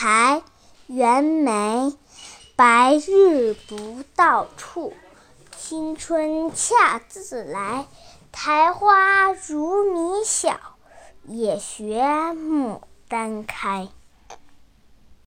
苔袁枚，白日不到处，青春恰自来。苔花如米小，也学牡丹开。